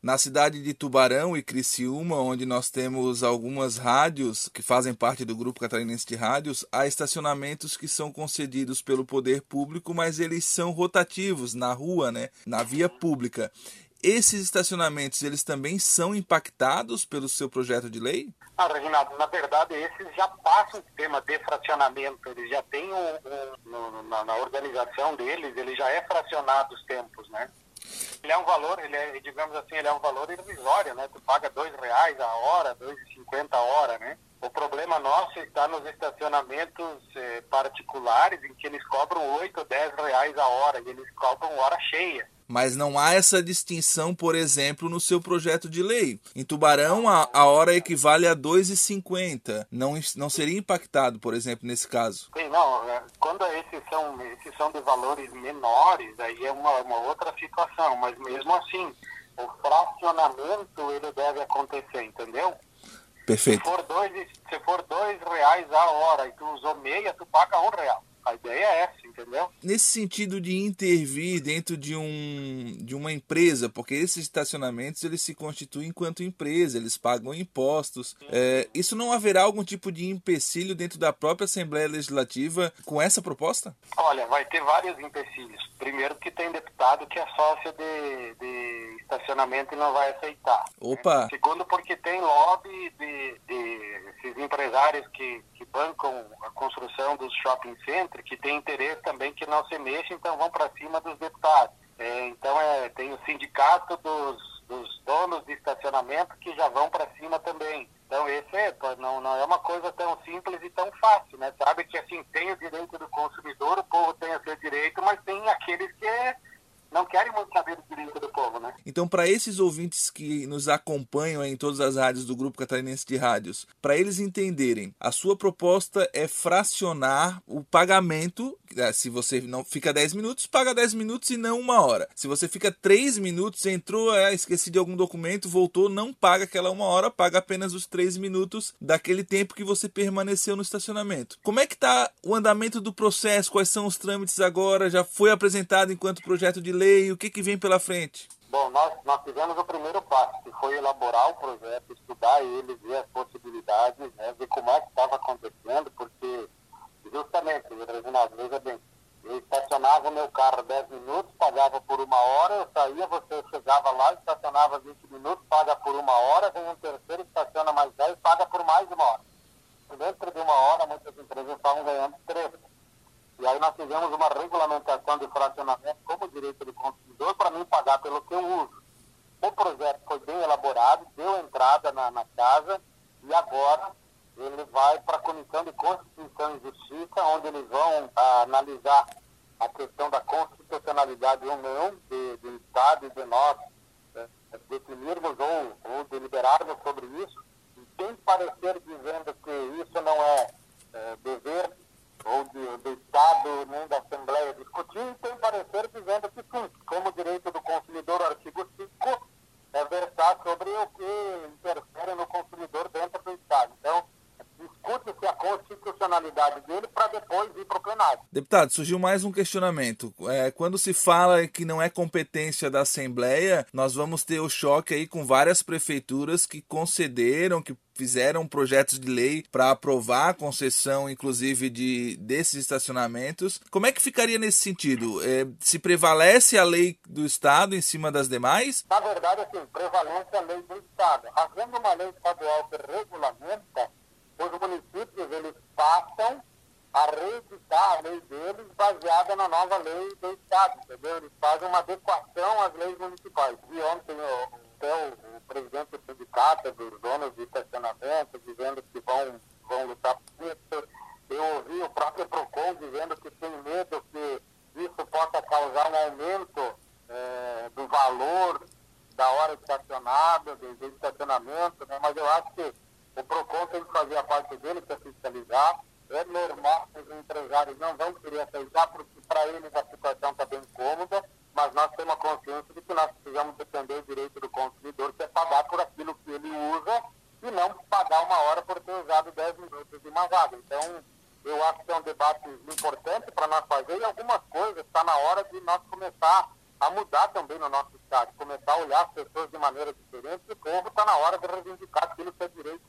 Na cidade de Tubarão e Criciúma, onde nós temos algumas rádios que fazem parte do grupo catarinense de rádios, há estacionamentos que são concedidos pelo poder público, mas eles são rotativos na rua, né, na via pública. Esses estacionamentos, eles também são impactados pelo seu projeto de lei? Ah, Reginaldo, na verdade, esses já passam o sistema de fracionamento, eles já têm um, um, na, na organização deles, ele já é fracionado os tempos, né? Ele é um valor, ele é, digamos assim, ele é um valor irrisório, né? Tu paga dois reais a hora, dois e cinquenta a hora, né? O problema nosso está nos estacionamentos eh, particulares em que eles cobram oito ou dez reais a hora e eles cobram hora cheia mas não há essa distinção, por exemplo, no seu projeto de lei. Em Tubarão, a, a hora equivale a 2,50. Não, não seria impactado, por exemplo, nesse caso? Sim, não. É, quando esses são, esses são de valores menores, aí é uma, uma outra situação. Mas mesmo assim, o fracionamento ele deve acontecer, entendeu? Perfeito. Se for dois, se for dois reais a hora e tu usou meia, tu paga um real. A ideia é essa, entendeu? Nesse sentido de intervir dentro de, um, de uma empresa, porque esses estacionamentos eles se constituem enquanto empresa, eles pagam impostos. É, isso não haverá algum tipo de empecilho dentro da própria Assembleia Legislativa com essa proposta? Olha, vai ter vários empecilhos. Primeiro que tem deputado que é sócio de, de estacionamento e não vai aceitar. Opa! Né? Segundo porque tem lobby de, de esses empresários que, que bancam a construção dos shopping centers que tem interesse também que não se mexa, então vão para cima dos deputados. É, então é, tem o sindicato dos, dos donos de estacionamento que já vão para cima também. Então esse é, não, não é uma coisa tão simples e tão fácil, né? Sabe que assim tem o direito do consumidor, o povo tem o seu direito, mas tem aqueles que não querem muito saber do direito do povo, né? Então, para esses ouvintes que nos acompanham em todas as rádios do Grupo Catarinense de Rádios, para eles entenderem, a sua proposta é fracionar o pagamento. É, se você não fica 10 minutos, paga 10 minutos e não uma hora. Se você fica 3 minutos, entrou, é, esqueci de algum documento, voltou, não paga aquela uma hora, paga apenas os 3 minutos daquele tempo que você permaneceu no estacionamento. Como é que está o andamento do processo? Quais são os trâmites agora? Já foi apresentado enquanto projeto de lei? O que, que vem pela frente? Bom, nós, nós fizemos o primeiro passo, que foi elaborar o projeto, estudar ele, ver as possibilidades, né, ver como é que estava acontecendo, porque justamente, Reginaldo, veja bem, eu estacionava o meu carro 10 minutos, pagava por uma hora, eu saía, você chegava lá, estacionava 20 minutos, paga por uma hora, vem um terceiro, estaciona mais 10, paga por mais uma hora. Dentro de uma hora, muitas empresas estavam ganhando 13. Fizemos uma regulamentação de fracionamento como direito do consumidor para mim pagar pelo que eu uso. O projeto foi bem elaborado, deu entrada na, na casa e agora ele vai para a Comissão de Constituição e Justiça, onde eles vão ah, analisar a questão da constitucionalidade ou não de, do Estado e de nós eh, definirmos ou, ou deliberarmos sobre isso. E tem parecer dizendo que isso não é, é dever ou de, do Estado nem da Assembleia discutir, e tem parecer dizendo que sim, como direito do consumidor, o artigo 5 é versar sobre o que interfere no consumidor dentro do Estado. Então, discute-se a constitucionalidade dele para depois ir para o plenário. Deputado, surgiu mais um questionamento. É, quando se fala que não é competência da Assembleia, nós vamos ter o choque aí com várias prefeituras que concederam, que fizeram projetos de lei para aprovar a concessão, inclusive, de desses estacionamentos. Como é que ficaria nesse sentido? É, se prevalece a lei do Estado em cima das demais? Na verdade, assim, prevalece a lei do Estado. Havendo uma lei estadual que regulamenta, os municípios eles passam a reeditar a lei deles baseada na nova lei do Estado, entendeu? Eles fazem uma adequação às leis municipais. E ontem o, o presidente do sindicato dos donos de estacionamento dizendo que vão, vão lutar por isso. Eu ouvi o próprio PROCON dizendo que tem medo que isso possa causar um aumento é, do valor da hora estacionada, do, do estacionamento, né? mas eu acho que o PROCON tem que fazer a parte dele, é fiscalizar. É normal que os empresários não vão querer aceitar, porque para eles a situação está bem cômoda mas nós temos a consciência de que nós precisamos defender o direito do consumidor, que é pagar por aquilo que ele usa e não pagar uma hora por ter usado 10 minutos de uma vaga. Então, eu acho que é um debate importante para nós fazer e algumas coisas está na hora de nós começar a mudar também no nosso estado, começar a olhar as pessoas de maneira diferente, e o povo está na hora de reivindicar aquilo que é direito